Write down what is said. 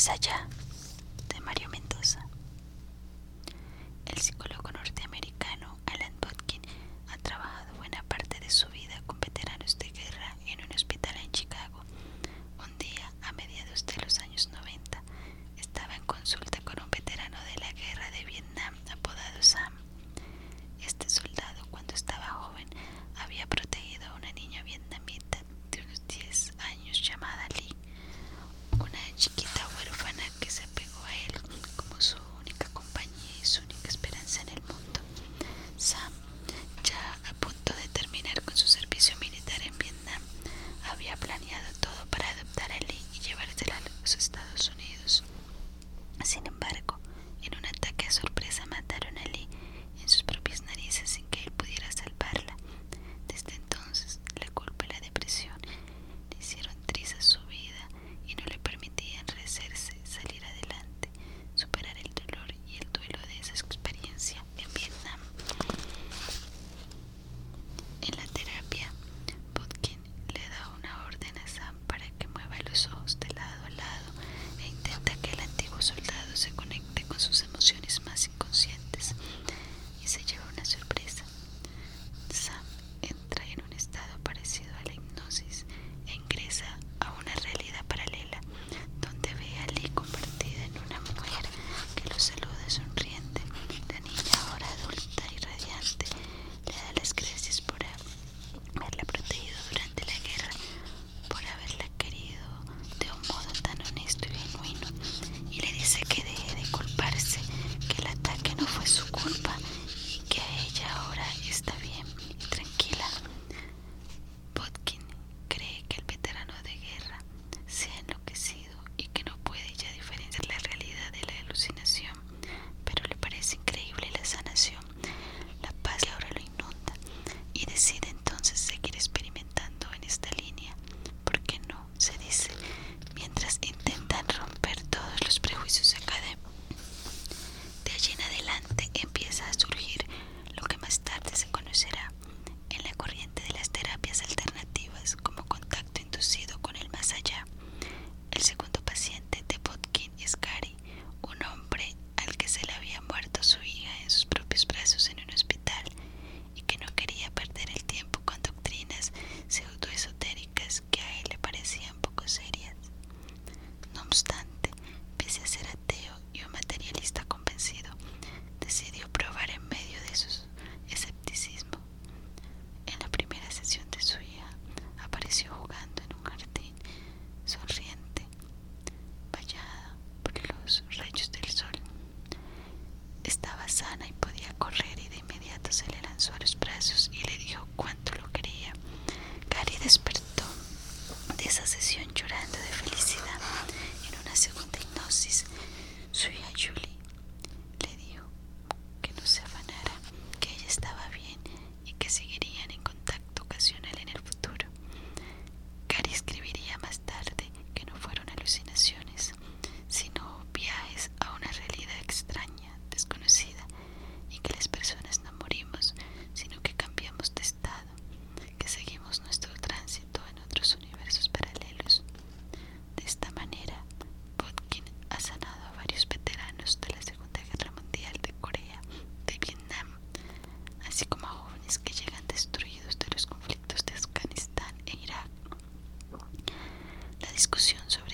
más allá allá. El segundo Чули. discusión sobre